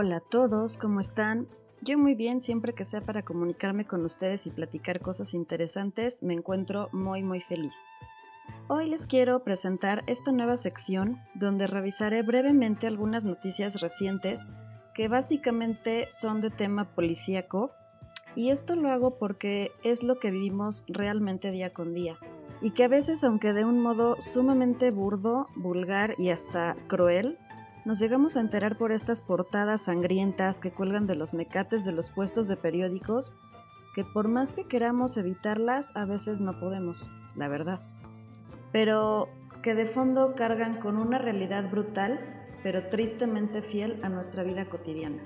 Hola a todos, ¿cómo están? Yo muy bien, siempre que sea para comunicarme con ustedes y platicar cosas interesantes, me encuentro muy muy feliz. Hoy les quiero presentar esta nueva sección donde revisaré brevemente algunas noticias recientes que básicamente son de tema policíaco y esto lo hago porque es lo que vivimos realmente día con día y que a veces aunque de un modo sumamente burdo, vulgar y hasta cruel, nos llegamos a enterar por estas portadas sangrientas que cuelgan de los mecates de los puestos de periódicos, que por más que queramos evitarlas, a veces no podemos, la verdad. Pero que de fondo cargan con una realidad brutal, pero tristemente fiel a nuestra vida cotidiana.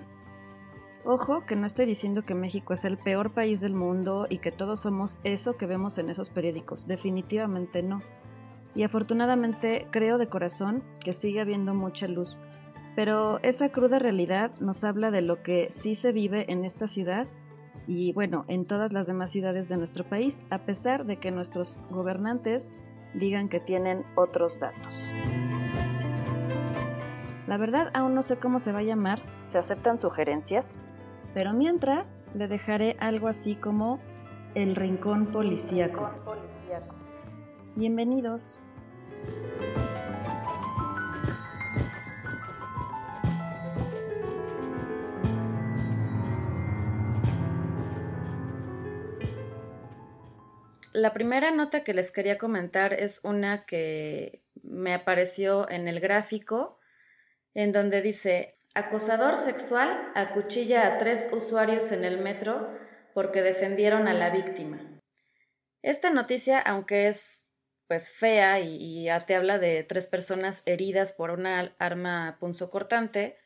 Ojo, que no estoy diciendo que México es el peor país del mundo y que todos somos eso que vemos en esos periódicos, definitivamente no. Y afortunadamente creo de corazón que sigue habiendo mucha luz, pero esa cruda realidad nos habla de lo que sí se vive en esta ciudad y bueno, en todas las demás ciudades de nuestro país, a pesar de que nuestros gobernantes digan que tienen otros datos. La verdad aún no sé cómo se va a llamar, se aceptan sugerencias, pero mientras le dejaré algo así como el rincón policíaco. Bienvenidos. La primera nota que les quería comentar es una que me apareció en el gráfico, en donde dice, acosador sexual acuchilla a tres usuarios en el metro porque defendieron a la víctima. Esta noticia, aunque es pues fea y, ya te habla de tres personas heridas por una arma punzocortante,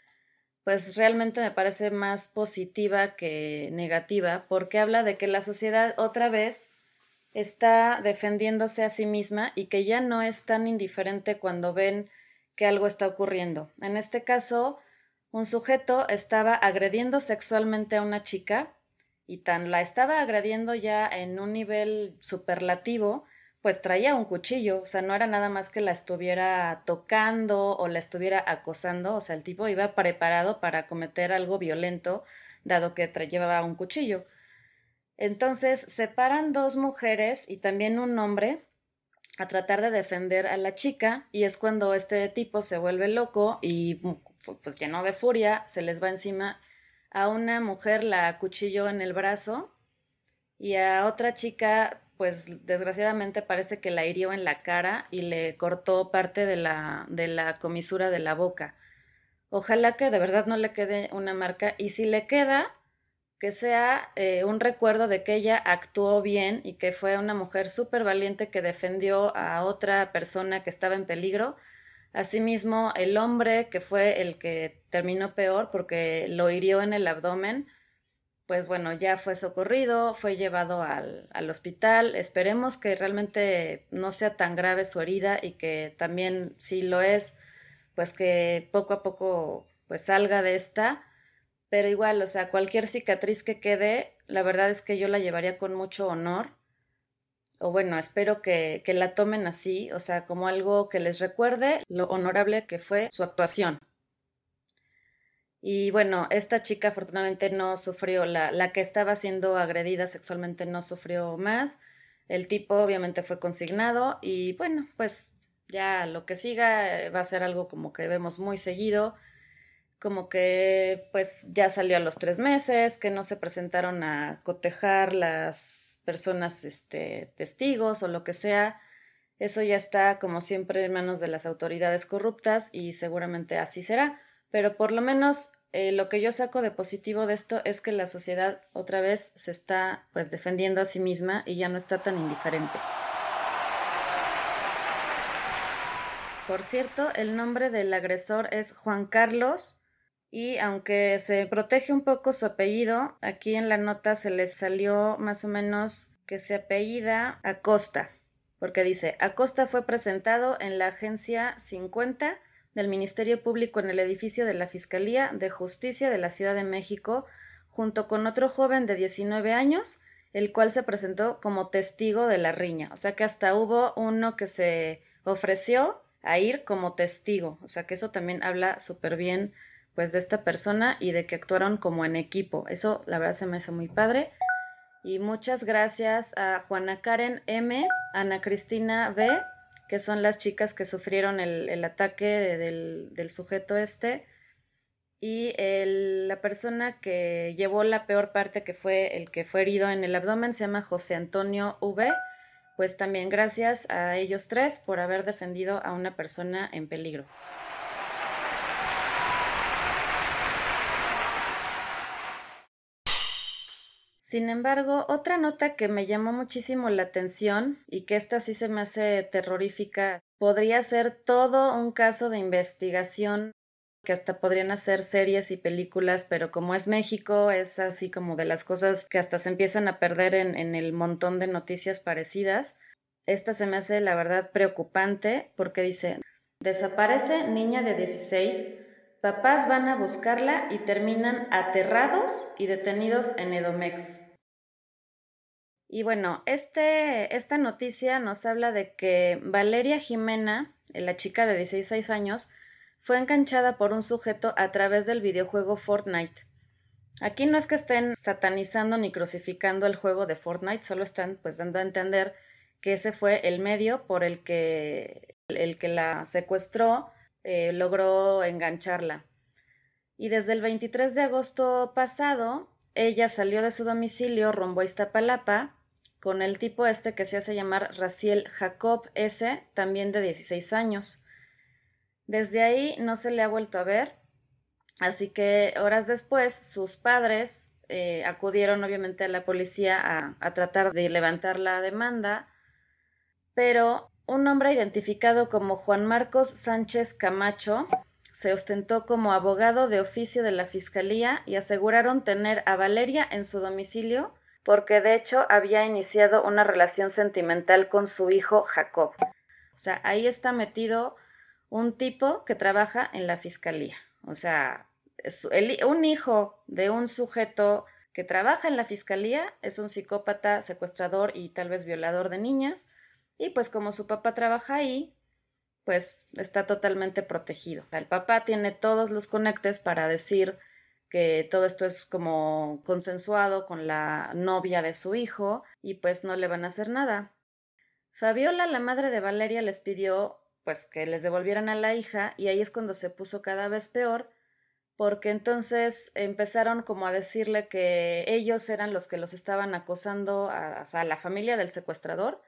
pues realmente me parece más positiva que negativa porque habla de que la sociedad otra vez está defendiéndose a sí misma y que ya no es tan indiferente cuando ven que algo está ocurriendo. En este caso, un sujeto estaba agrediendo sexualmente a una chica y tan la estaba agrediendo ya en un nivel superlativo, pues traía un cuchillo, o sea, no era nada más que la estuviera tocando o la estuviera acosando, o sea, el tipo iba preparado para cometer algo violento, dado que llevaba un cuchillo. Entonces separan dos mujeres y también un hombre a tratar de defender a la chica y es cuando este tipo se vuelve loco y pues lleno de furia se les va encima a una mujer la cuchilló en el brazo y a otra chica pues desgraciadamente parece que la hirió en la cara y le cortó parte de la, de la comisura de la boca. Ojalá que de verdad no le quede una marca y si le queda, que sea eh, un recuerdo de que ella actuó bien y que fue una mujer súper valiente que defendió a otra persona que estaba en peligro. Asimismo, el hombre que fue el que terminó peor porque lo hirió en el abdomen, pues bueno, ya fue socorrido, fue llevado al, al hospital. Esperemos que realmente no sea tan grave su herida y que también, si lo es, pues que poco a poco pues salga de esta pero igual, o sea, cualquier cicatriz que quede, la verdad es que yo la llevaría con mucho honor. O bueno, espero que, que la tomen así, o sea, como algo que les recuerde lo honorable que fue su actuación. Y bueno, esta chica afortunadamente no sufrió, la, la que estaba siendo agredida sexualmente no sufrió más. El tipo obviamente fue consignado y bueno, pues ya lo que siga va a ser algo como que vemos muy seguido como que pues ya salió a los tres meses, que no se presentaron a cotejar las personas este, testigos o lo que sea. Eso ya está como siempre en manos de las autoridades corruptas y seguramente así será. Pero por lo menos eh, lo que yo saco de positivo de esto es que la sociedad otra vez se está pues defendiendo a sí misma y ya no está tan indiferente. Por cierto, el nombre del agresor es Juan Carlos y aunque se protege un poco su apellido, aquí en la nota se les salió más o menos que se apellida Acosta, porque dice, Acosta fue presentado en la agencia 50 del Ministerio Público en el edificio de la Fiscalía de Justicia de la Ciudad de México, junto con otro joven de 19 años, el cual se presentó como testigo de la riña. O sea que hasta hubo uno que se ofreció a ir como testigo. O sea que eso también habla súper bien pues de esta persona y de que actuaron como en equipo. Eso la verdad se me hace muy padre. Y muchas gracias a Juana Karen M, Ana Cristina B, que son las chicas que sufrieron el, ataque del, sujeto este. Y la persona que llevó la peor parte, que fue el que fue herido en el abdomen, se llama José Antonio V. Pues también gracias a ellos tres por haber defendido a una persona en peligro. Sin embargo, otra nota que me llamó muchísimo la atención y que esta sí se me hace terrorífica, podría ser todo un caso de investigación que hasta podrían hacer series y películas, pero como es México, es así como de las cosas que hasta se empiezan a perder en, en el montón de noticias parecidas. Esta se me hace la verdad preocupante porque dice, desaparece niña de 16 Papás van a buscarla y terminan aterrados y detenidos en Edomex. Y bueno, este, esta noticia nos habla de que Valeria Jimena, la chica de 16 años, fue enganchada por un sujeto a través del videojuego Fortnite. Aquí no es que estén satanizando ni crucificando el juego de Fortnite, solo están pues dando a entender que ese fue el medio por el que el que la secuestró eh, logró engancharla. Y desde el 23 de agosto pasado, ella salió de su domicilio rumbo a Iztapalapa con el tipo este que se hace llamar Raciel Jacob S., también de 16 años. Desde ahí no se le ha vuelto a ver, así que horas después sus padres eh, acudieron obviamente a la policía a, a tratar de levantar la demanda, pero un hombre identificado como Juan Marcos Sánchez Camacho se ostentó como abogado de oficio de la Fiscalía y aseguraron tener a Valeria en su domicilio porque de hecho había iniciado una relación sentimental con su hijo Jacob. O sea, ahí está metido un tipo que trabaja en la Fiscalía. O sea, un hijo de un sujeto que trabaja en la Fiscalía es un psicópata, secuestrador y tal vez violador de niñas y pues como su papá trabaja ahí, pues está totalmente protegido. el papá tiene todos los conectes para decir que todo esto es como consensuado con la novia de su hijo y pues no le van a hacer nada. Fabiola, la madre de Valeria, les pidió pues que les devolvieran a la hija y ahí es cuando se puso cada vez peor porque entonces empezaron como a decirle que ellos eran los que los estaban acosando a, a la familia del secuestrador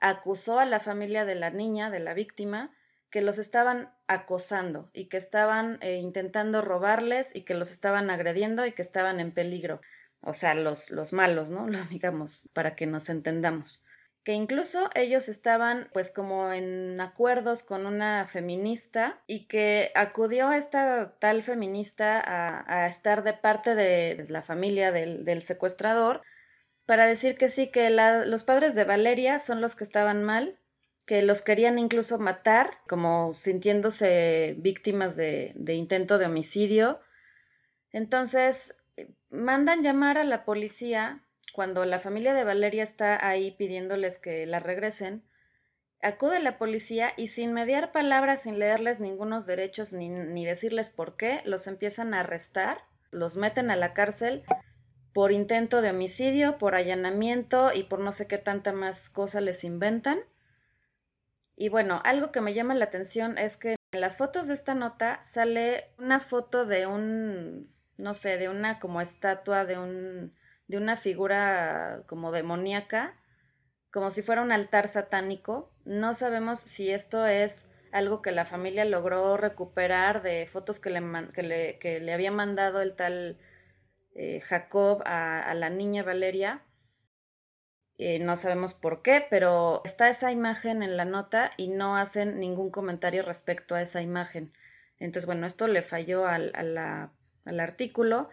acusó a la familia de la niña, de la víctima, que los estaban acosando y que estaban eh, intentando robarles y que los estaban agrediendo y que estaban en peligro. O sea, los, los malos, ¿no? Lo digamos, para que nos entendamos. Que incluso ellos estaban pues como en acuerdos con una feminista y que acudió esta tal feminista a, estar de parte de la familia del secuestrador para decir que sí, que los padres de Valeria son los que estaban mal, que los querían incluso matar, como sintiéndose víctimas de, de intento de homicidio. Entonces, mandan llamar a la policía cuando la familia de Valeria está ahí pidiéndoles que la regresen. Acude la policía y sin mediar palabras, sin leerles ningunos derechos ni, ni decirles por qué, los empiezan a arrestar, los meten a la cárcel por intento de homicidio, por allanamiento y por no sé qué tanta más cosa les inventan. Y bueno, algo que me llama la atención es que en las fotos de esta nota sale una foto de un, no sé, de una como estatua, de un, de una figura como demoníaca, como si fuera un altar satánico. No sabemos si esto es algo que la familia logró recuperar de fotos que le, que le, había mandado el tal eh, Jacob a, la niña Valeria. Eh, no sabemos por qué, pero está esa imagen en la nota y no hacen ningún comentario respecto a esa imagen. Entonces, bueno, esto le falló al, al artículo,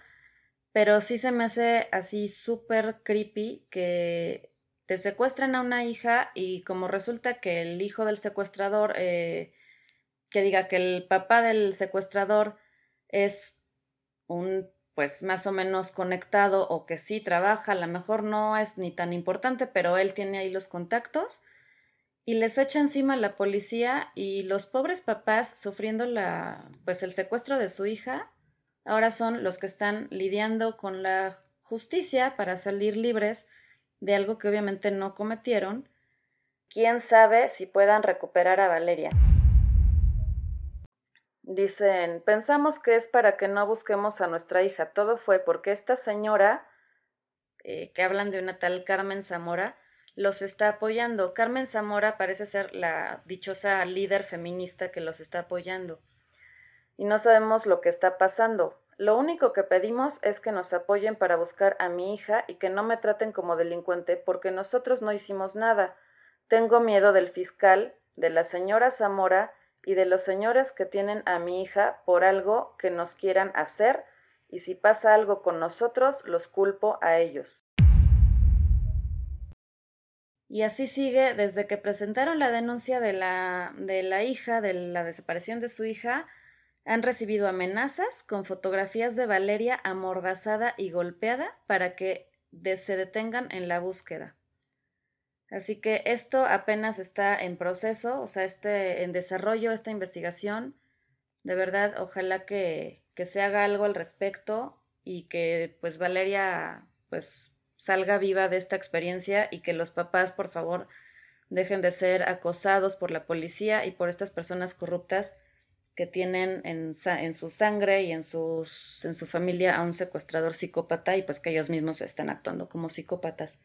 pero sí se me hace así súper creepy que te secuestran a una hija y como resulta que el hijo del secuestrador, eh, que diga que el papá del secuestrador es un pues más o menos conectado o que sí trabaja, a lo mejor no es ni tan importante, pero él tiene ahí los contactos y les echa encima la policía y los pobres papás sufriendo la pues el secuestro de su hija, ahora son los que están lidiando con la justicia para salir libres de algo que obviamente no cometieron. ¿Quién sabe si puedan recuperar a Valeria? Dicen, pensamos que es para que no busquemos a nuestra hija. Todo fue porque esta señora, eh, que hablan de una tal Carmen Zamora, los está apoyando. Carmen Zamora parece ser la dichosa líder feminista que los está apoyando. Y no sabemos lo que está pasando. Lo único que pedimos es que nos apoyen para buscar a mi hija y que no me traten como delincuente porque nosotros no hicimos nada. Tengo miedo del fiscal, de la señora Zamora y de los señores que tienen a mi hija por algo que nos quieran hacer y si pasa algo con nosotros los culpo a ellos. Y así sigue desde que presentaron la denuncia de la, de la hija, de la desaparición de su hija, han recibido amenazas con fotografías de Valeria amordazada y golpeada para que se detengan en la búsqueda. Así que esto apenas está en proceso, o sea, este, en desarrollo, esta investigación. De verdad, ojalá que, que se haga algo al respecto y que pues Valeria pues salga viva de esta experiencia y que los papás, por favor, dejen de ser acosados por la policía y por estas personas corruptas que tienen en, en su sangre y en, sus, en su familia a un secuestrador psicópata y pues que ellos mismos están actuando como psicópatas.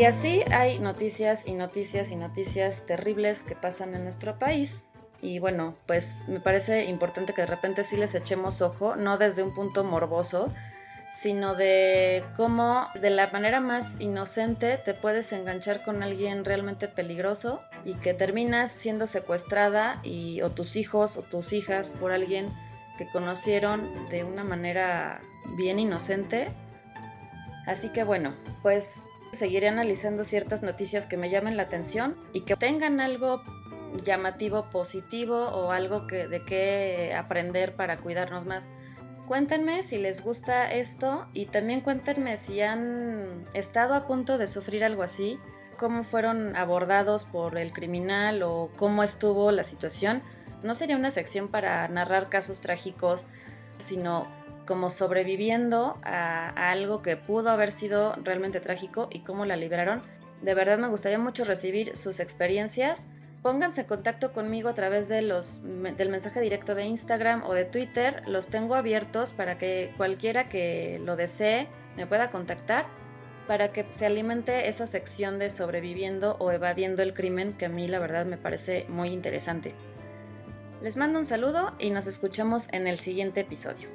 Y así hay noticias y noticias y noticias terribles que pasan en nuestro país. Y bueno, pues me parece importante que de repente sí les echemos ojo, no desde un punto morboso, sino de cómo de la manera más inocente te puedes enganchar con alguien realmente peligroso y que terminas siendo secuestrada y o tus hijos o tus hijas por alguien que conocieron de una manera bien inocente. Así que bueno, pues seguiré analizando ciertas noticias que me llamen la atención y que tengan algo llamativo positivo o algo que, de qué aprender para cuidarnos más. Cuéntenme si les gusta esto y también cuéntenme si han estado a punto de sufrir algo así, cómo fueron abordados por el criminal o cómo estuvo la situación. No sería una sección para narrar casos trágicos, sino como sobreviviendo a, algo que pudo haber sido realmente trágico y cómo la liberaron. De verdad me gustaría mucho recibir sus experiencias Pónganse en contacto conmigo a través de los, del mensaje directo de Instagram o de Twitter. Los tengo abiertos para que cualquiera que lo desee me pueda contactar para que se alimente esa sección de sobreviviendo o evadiendo el crimen que a mí la verdad me parece muy interesante. Les mando un saludo y nos escuchamos en el siguiente episodio.